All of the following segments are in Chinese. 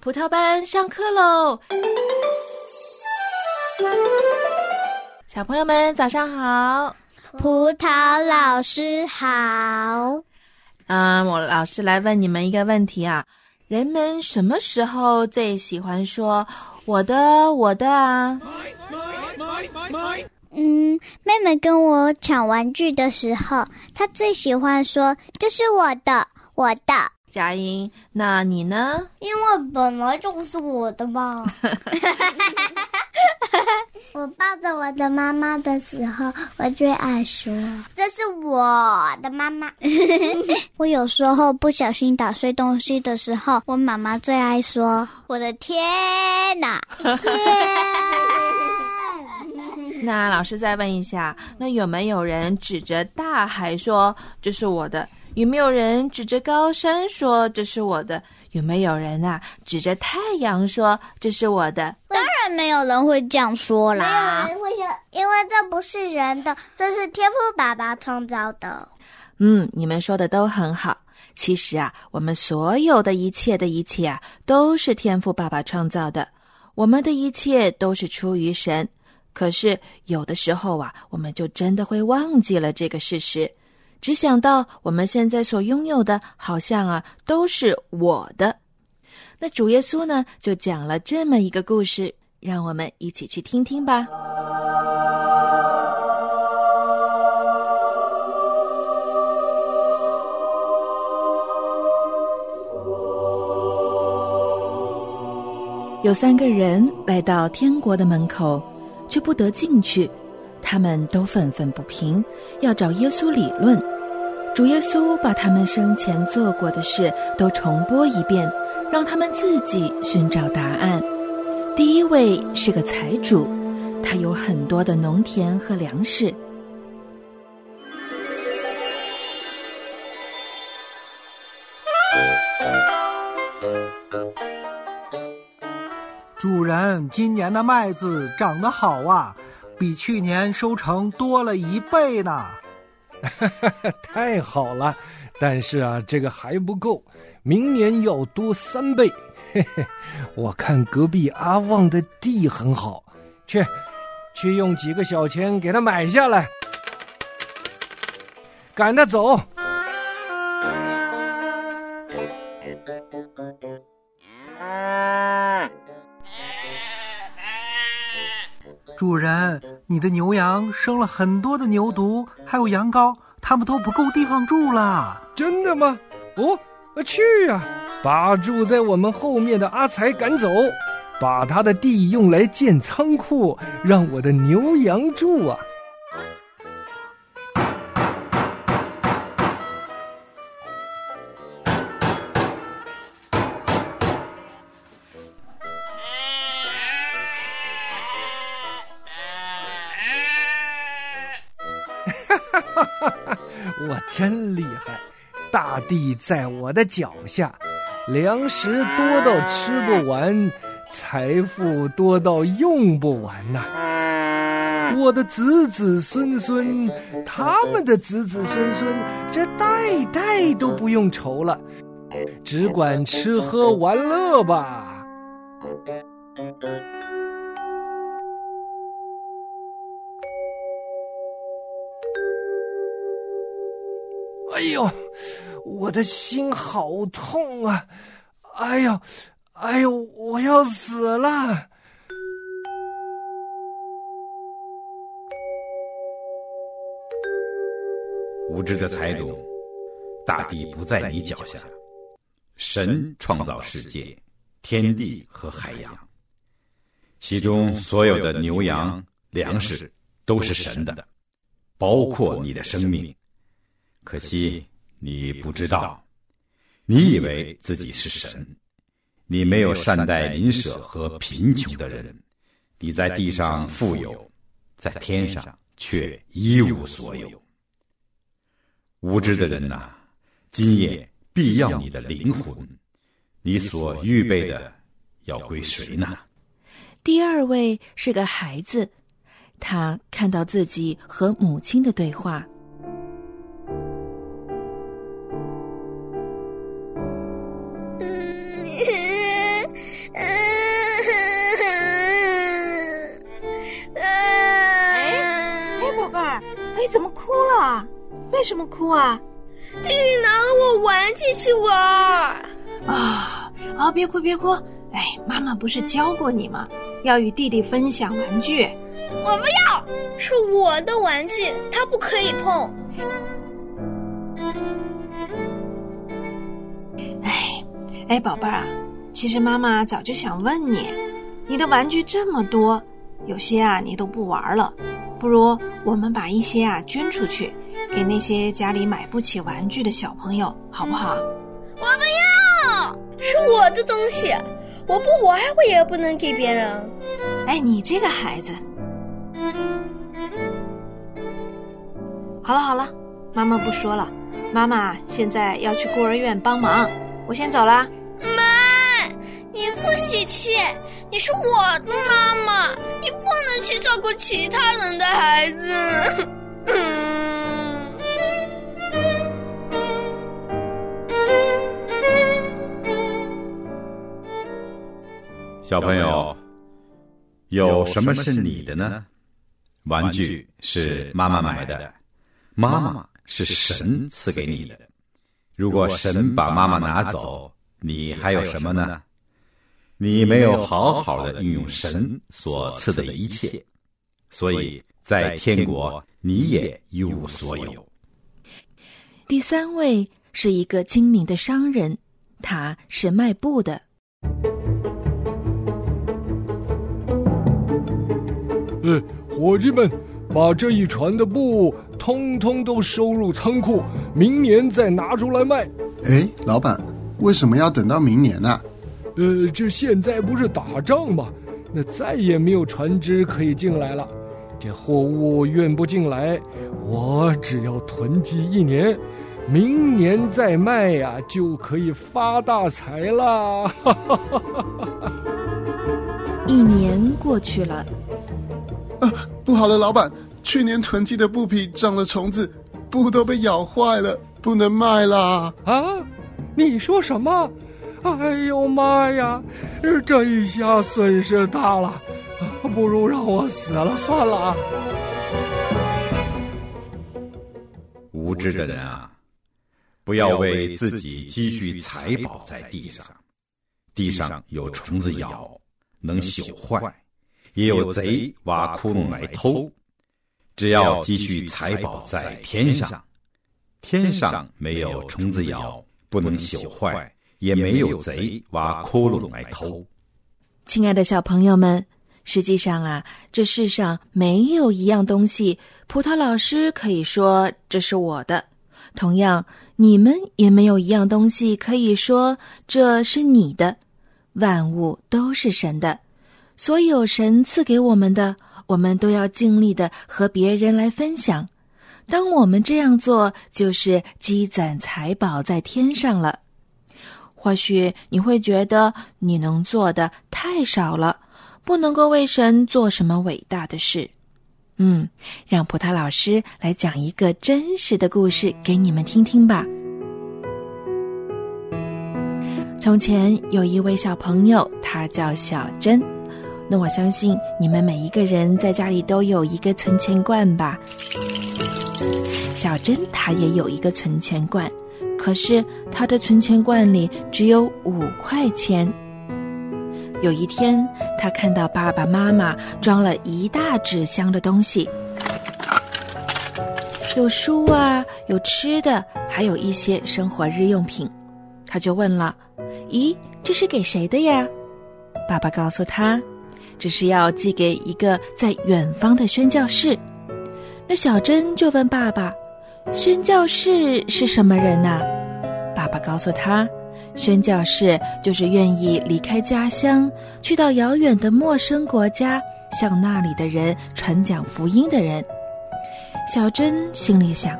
葡萄班上课喽！小朋友们早上好，葡萄老师好。嗯，我老师来问你们一个问题啊：人们什么时候最喜欢说“我的，我的”啊？嗯，妹妹跟我抢玩具的时候，她最喜欢说“这是我的，我的”。佳音，那你呢？因为本来就是我的嘛。我抱着我的妈妈的时候，我最爱说：“这是我的妈妈。”我有时候不小心打碎东西的时候，我妈妈最爱说：“我的天哪！” 那老师再问一下，那有没有人指着大海说：“这是我的？”有没有人指着高山说这是我的？有没有人啊指着太阳说这是我的？当然没有人会这样说啦。没有人会说，因为这不是人的，这是天赋爸爸创造的。嗯，你们说的都很好。其实啊，我们所有的一切的一切啊，都是天赋爸爸创造的。我们的一切都是出于神。可是有的时候啊，我们就真的会忘记了这个事实。只想到我们现在所拥有的，好像啊都是我的。那主耶稣呢，就讲了这么一个故事，让我们一起去听听吧。有三个人来到天国的门口，却不得进去。他们都愤愤不平，要找耶稣理论。主耶稣把他们生前做过的事都重播一遍，让他们自己寻找答案。第一位是个财主，他有很多的农田和粮食。主人，今年的麦子长得好啊！比去年收成多了一倍呢，太好了！但是啊，这个还不够，明年要多三倍。嘿嘿，我看隔壁阿旺的地很好，去，去用几个小钱给他买下来，赶他走。主人，你的牛羊生了很多的牛犊，还有羊羔，他们都不够地方住了。真的吗？哦，去呀！把住在我们后面的阿才赶走，把他的地用来建仓库，让我的牛羊住啊！我真厉害，大地在我的脚下，粮食多到吃不完，财富多到用不完呐！我的子子孙孙，他们的子子孙孙，这代代都不用愁了，只管吃喝玩乐吧。哎呦，我的心好痛啊！哎呦，哎呦，我要死了！无知的财主，大地不在你脚下，神创造世界、天地和海洋，其中所有的牛羊、粮食都是神的，包括你的生命。可惜你不知道，你以为自己是神，你没有善待邻舍和贫穷的人，你在地上富有，在天上却一无所有。无知的人呐，今夜必要你的灵魂，你所预备的要归谁呢？第二位是个孩子，他看到自己和母亲的对话。为什么哭啊？弟弟拿了我玩具去玩。啊啊！别哭别哭！哎，妈妈不是教过你吗？要与弟弟分享玩具。我不要，是我的玩具，他不可以碰。哎，哎，宝贝儿啊，其实妈妈早就想问你，你的玩具这么多，有些啊你都不玩了，不如我们把一些啊捐出去，给那些家里买不起玩具的小朋友，好不好？我不要，是我的东西，我不玩，我也不能给别人。哎，你这个孩子。好了好了，妈妈不说了。妈妈现在要去孤儿院帮忙，我先走了。妈，你不许去！你是我的妈妈，你不能去照顾其他人的孩子。小朋友，有什么是你的呢？玩具是妈妈买的，妈妈是神赐给你的。如果神把妈妈拿走，你还有什么呢？你没有好好的运用神所赐的一切，所以在天国你也一无所有。第三位是一个精明的商人，他是卖布的。呃。伙计们，把这一船的布通通都收入仓库，明年再拿出来卖。哎，老板，为什么要等到明年呢？呃，这现在不是打仗吗？那再也没有船只可以进来了，这货物运不进来，我只要囤积一年，明年再卖呀，就可以发大财了。一年过去了。啊，不好了，老板！去年囤积的布匹长了虫子，布都被咬坏了，不能卖啦！啊，你说什么？哎呦妈呀，这一下损失大了，不如让我死了算了。无知的人啊，不要为自己积蓄财宝在地上，地上有虫子咬，能朽坏。也有贼挖窟窿来偷，只要积蓄财宝在天上，天上没有虫子咬，不能朽坏，也没有贼挖窟窿来偷。亲爱的小朋友们，实际上啊，这世上没有一样东西，葡萄老师可以说这是我的；同样，你们也没有一样东西可以说这是你的。万物都是神的。所有神赐给我们的，我们都要尽力的和别人来分享。当我们这样做，就是积攒财宝在天上了。或许你会觉得你能做的太少了，不能够为神做什么伟大的事。嗯，让葡萄老师来讲一个真实的故事给你们听听吧。从前有一位小朋友，他叫小珍。那我相信你们每一个人在家里都有一个存钱罐吧。小珍她也有一个存钱罐，可是他的存钱罐里只有五块钱。有一天，他看到爸爸妈妈装了一大纸箱的东西，有书啊，有吃的，还有一些生活日用品。他就问了：“咦，这是给谁的呀？”爸爸告诉他。这是要寄给一个在远方的宣教士，那小珍就问爸爸：“宣教士是什么人呢？”爸爸告诉他：“宣教士就是愿意离开家乡，去到遥远的陌生国家，向那里的人传讲福音的人。”小珍心里想：“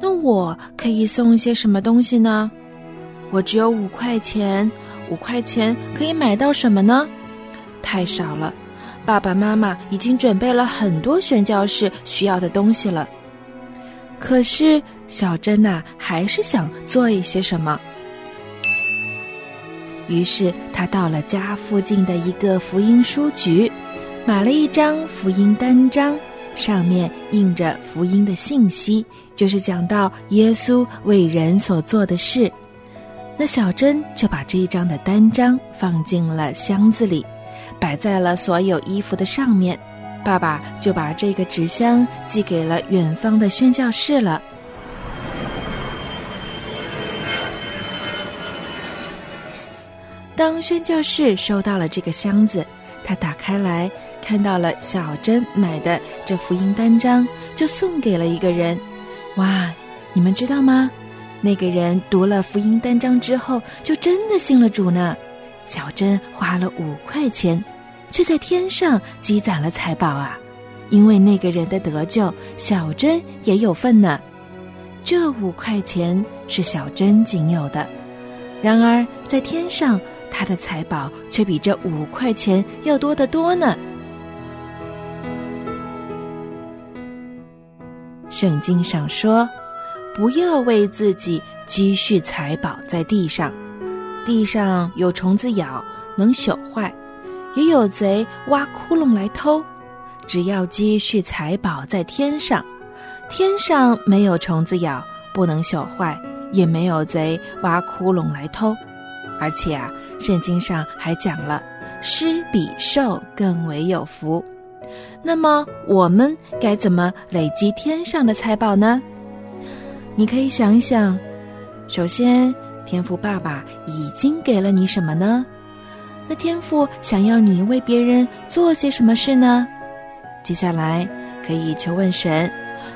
那我可以送一些什么东西呢？我只有五块钱，五块钱可以买到什么呢？”太少了，爸爸妈妈已经准备了很多宣教士需要的东西了。可是小珍呐，还是想做一些什么。于是他到了家附近的一个福音书局，买了一张福音单张，上面印着福音的信息，就是讲到耶稣为人所做的事。那小珍就把这一张的单张放进了箱子里，摆在了所有衣服的上面。爸爸就把这个纸箱寄给了远方的宣教士了。当宣教士收到了这个箱子，他打开来看到了小珍买的这福音单张，就送给了一个人。哇，你们知道吗？那个人读了福音单张之后，就真的信了主呢。小珍花了五块钱，却在天上积攒了财宝啊！因为那个人的得救，小珍也有份呢。这五块钱是小珍仅有的，然而在天上。他的财宝却比这五块钱要多得多呢。圣经上说：“不要为自己积蓄财宝在地上，地上有虫子咬，能朽坏；也有贼挖窟窿来偷。只要积蓄财宝在天上，天上没有虫子咬，不能朽坏；也没有贼挖窟窿来偷。而且啊。”圣经上还讲了，施比受更为有福。那么我们该怎么累积天上的财宝呢？你可以想一想。首先，天父爸爸已经给了你什么呢？那天父想要你为别人做些什么事呢？接下来可以求问神：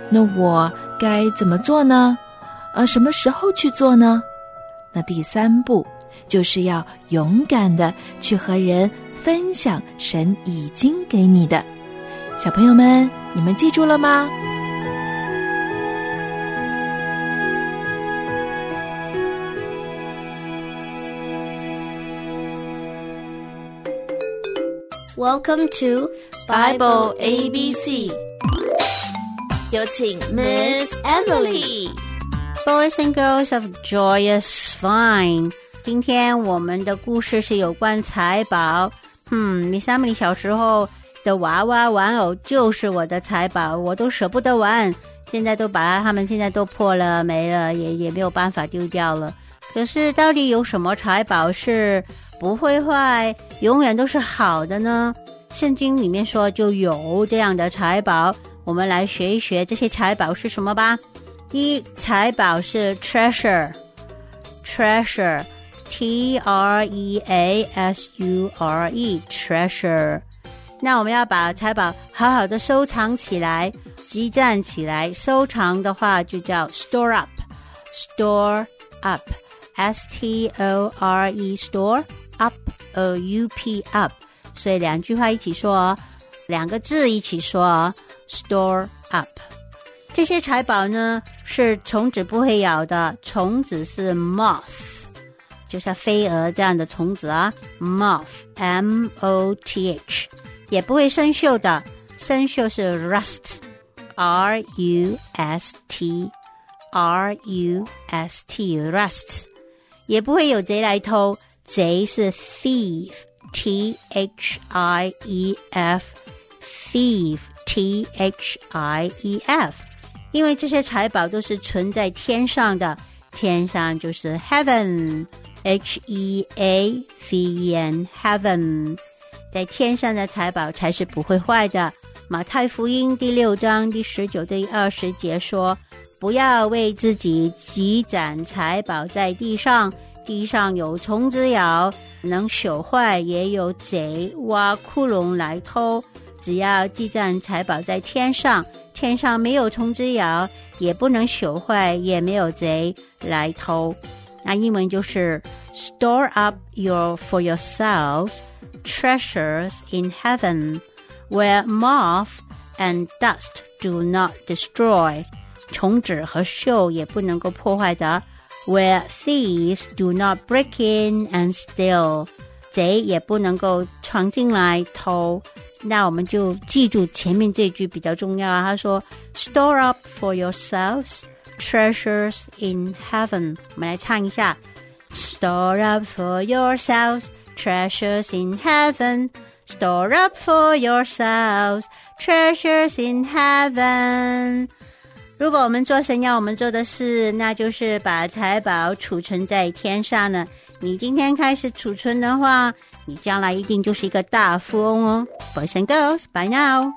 那我该怎么做呢？呃，什么时候去做呢？那第三步。就是要勇敢的去和人分享神已经给你的，小朋友们，你们记住了吗？Welcome to Bible A B C，有请 Miss Emily。Boys and girls of joyous vine。今天我们的故事是有关财宝。嗯，米萨米小时候的娃娃玩偶就是我的财宝，我都舍不得玩。现在都把它们现在都破了没了，也也没有办法丢掉了。可是到底有什么财宝是不会坏，永远都是好的呢？圣经里面说就有这样的财宝，我们来学一学这些财宝是什么吧。一财宝是 treasure，treasure。T R E A S U R E，treasure。那我们要把财宝好好的收藏起来，积攒起来。收藏的话就叫 store up，store up，S T O R E，store up，O U P up。所以两句话一起说，两个字一起说，store up。这些财宝呢是虫子不会咬的，虫子是 moth。就像飞蛾这样的虫子啊，moth，m o t h，也不会生锈的，生锈是 rust，r u s t，r u s t，rust，也不会有贼来偷，贼是 thief，t h i e f，thief，t h i e f，因为这些财宝都是存在天上的，天上就是 heaven。H E A V E N，Heaven，在天上的财宝才是不会坏的。马太福音第六章第十九对二十节说：“不要为自己积攒财宝在地上，地上有虫子咬，能朽坏；也有贼挖窟窿来偷。只要积攒财宝在天上，天上没有虫子咬，也不能朽坏，也没有贼来偷。”那英文就是 store up your for yourselves treasures in heaven, where moth and dust do not destroy，虫子和锈也不能够破坏的 ；where thieves do not break in and steal，贼也不能够闯进来偷。那我们就记住前面这句比较重要啊，他说 store up for yourselves。treasures in heaven。我们来唱一下：Store up for yourselves treasures in heaven. Store up for yourselves treasures in heaven。 如果我们做神要我们做的事，那就是把财宝储存在天上呢。你今天开始储存的话，你将来一定就是一个大富翁哦。Boys and girls, bye now.